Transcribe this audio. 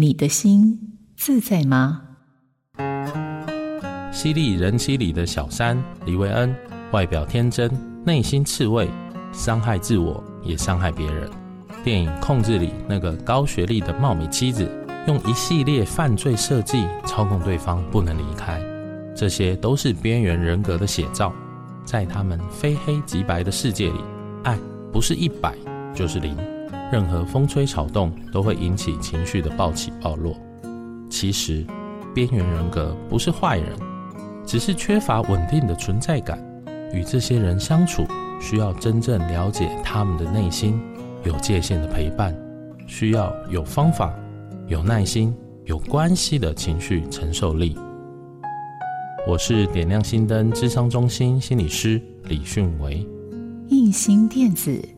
你的心自在吗？犀利人妻里的小三李维恩，外表天真，内心刺猬，伤害自我也伤害别人。电影《控制》里那个高学历的貌美妻子，用一系列犯罪设计操控对方不能离开，这些都是边缘人格的写照。在他们非黑即白的世界里，爱不是一百就是零。任何风吹草动都会引起情绪的暴起暴落。其实，边缘人格不是坏人，只是缺乏稳定的存在感。与这些人相处，需要真正了解他们的内心，有界限的陪伴，需要有方法、有耐心、有关系的情绪承受力。我是点亮心灯智商中心心理师李迅维，映兴电子。